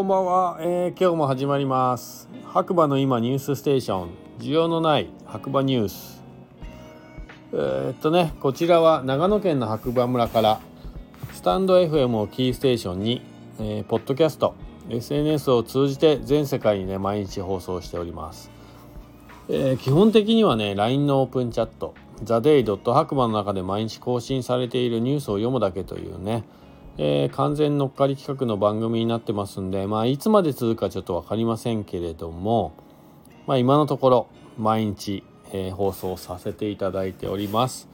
こんばんは、えー、今日も始まります。白馬の今ニュースステーション。需要のない白馬ニュース。えー、っとねこちらは長野県の白馬村からスタンド FM をキーステーションに、えー、ポッドキャスト SNS を通じて全世界にね毎日放送しております、えー、基本的にはね LINE のオープンチャットザデイドット白馬の中で毎日更新されているニュースを読むだけというねえー、完全乗っかり企画の番組になってますんで、まあ、いつまで続くかちょっと分かりませんけれども、まあ、今のところ毎日、えー、放送させていただいております。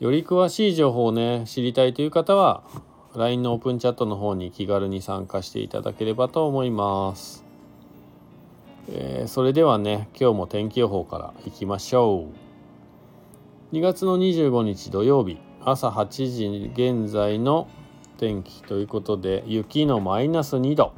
より詳しい情報をね知りたいという方は LINE のオープンチャットの方に気軽に参加していただければと思います。えー、それではね今日も天気予報からいきましょう。2月の25日土曜日朝8時現在の天気ということで雪のマイナス2度。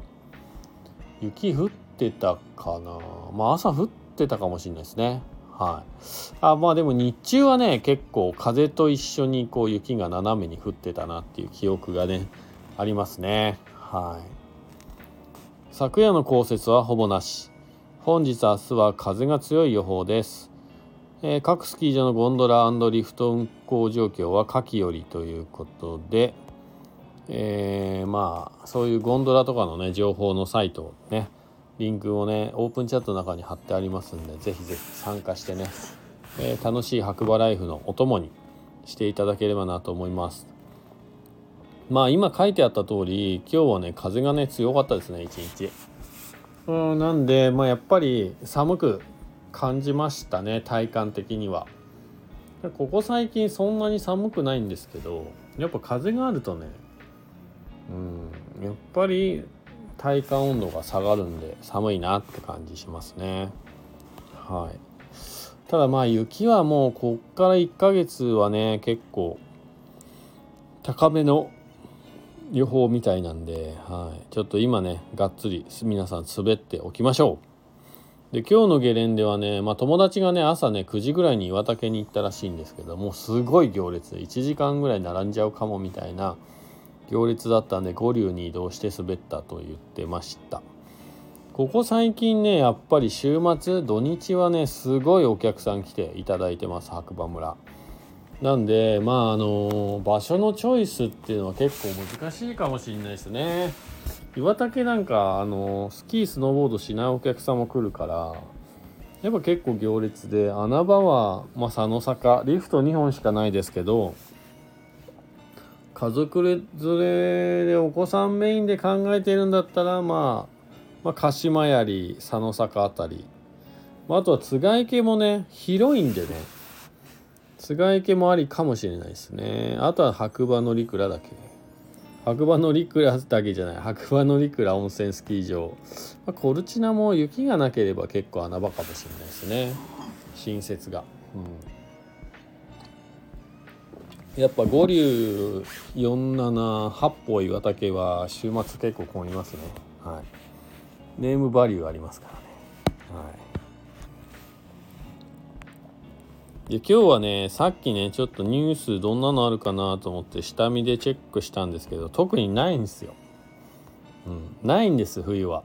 雪降ってたかな。まあ朝降ってたかもしれないですね。はい。あまあでも日中はね結構風と一緒にこう雪が斜めに降ってたなっていう記憶がねありますね。はい。昨夜の降雪はほぼなし。本日明日は風が強い予報です、えー、各スキー場のゴンドラリフト運行状況は夏季よりということでえー、まあそういうゴンドラとかのね情報のサイトねリンクをねオープンチャットの中に貼ってありますんでぜひぜひ参加してね、えー、楽しい白馬ライフのお供にしていただければなと思います。まあ今書いてあった通り今日はね風がね強かったですね一日。うんなんでまあやっぱり寒く感じましたね体感的には。ここ最近そんなに寒くないんですけどやっぱ風があるとねうん。やっぱり体感温度が下がるんで寒いなって感じしますね。はい。ただまあ雪はもうこっから1ヶ月はね結構高めの予報みたいなんで、はい、ちょっと今ねがっつり皆さん滑っておきましょう。で今日のゲレンデはね、まあ、友達がね朝ね9時ぐらいに岩竹に行ったらしいんですけどもうすごい行列で1時間ぐらい並んじゃうかもみたいな行列だったんで五竜に移動して滑ったと言ってました。ここ最近ねやっぱり週末土日はねすごいお客さん来ていただいてます白馬村。なんでまああの場所のチョイスっていうのは結構難しいかもしれないですね。岩竹なんかあのスキースノーボードしないお客さんも来るからやっぱ結構行列で穴場は、まあ、佐野坂リフト2本しかないですけど家族連れでお子さんメインで考えているんだったら、まあ、まあ鹿島槍佐野坂あたり、まあ、あとは津賀池もね広いんでね。津賀池もありかもしれないですね。あとは白馬乗鞍だけ白馬乗鞍だけじゃない。白馬乗鞍温泉スキー場、まあ、コルチナも雪がなければ結構穴場かもしれないですね。新設が。うん。やっぱ五竜478歩岩竹は週末結構混みますね。はい。ネームバリューありますからね。はい。で今日はねさっきねちょっとニュースどんなのあるかなと思って下見でチェックしたんですけど特にないんですよ。うん。ないんです冬は。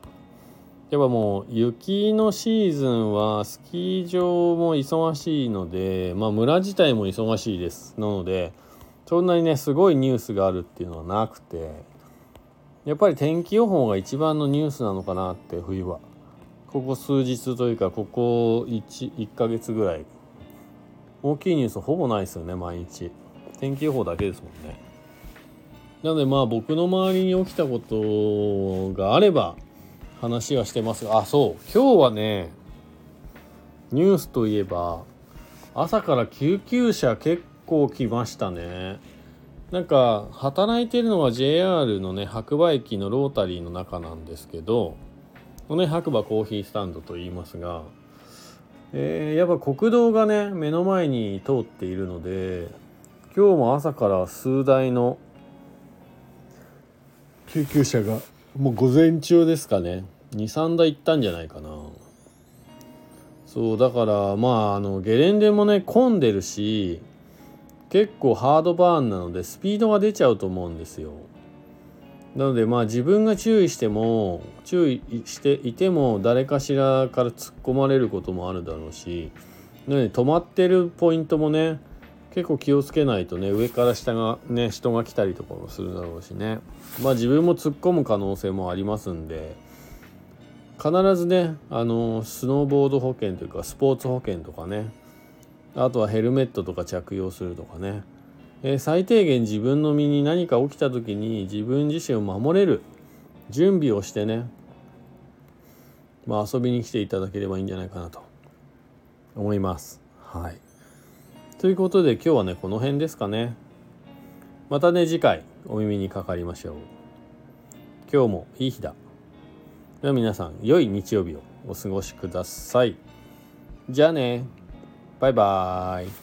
やっぱもう雪のシーズンはスキー場も忙しいのでまあ村自体も忙しいです。なのでそんなにねすごいニュースがあるっていうのはなくてやっぱり天気予報が一番のニュースなのかなって冬は。ここ数日というかここ 1, 1ヶ月ぐらい。大きいニュースほぼないですよね毎日。天気予報だけですもんね。なのでまあ僕の周りに起きたことがあれば話はしてますが。あそう。今日はねニュースといえば朝から救急車結構来ましたね。なんか働いてるのは JR のね白馬駅のロータリーの中なんですけどこのね白馬コーヒースタンドと言いますが、えー、やっぱ国道がね目の前に通っているので今日も朝から数台の救急車がもう午前中ですかね。23台行ったんじゃないかな。そうだからまああのゲレンデもね混んでるし結構ハードバーンなのでスピードが出ちゃうと思うんですよ。なのでまあ自分が注意しても注意していても誰かしらから突っ込まれることもあるだろうしなので止まってるポイントもね結構気をつけないとね上から下がね人が来たりとかもするだろうしね。まあ自分も突っ込む可能性もありますんで必ずねあのスノーボード保険というかスポーツ保険とかねあとはヘルメットとか着用するとかね。えー、最低限自分の身に何か起きた時に自分自身を守れる準備をしてね、まあ、遊びに来ていただければいいんじゃないかなと思います。はい、ということで今日はねこの辺ですかね。またね次回お耳にかかりましょう。今日もいい日だ。では皆さん良い日曜日をお過ごしください。じゃあねバイバーイ。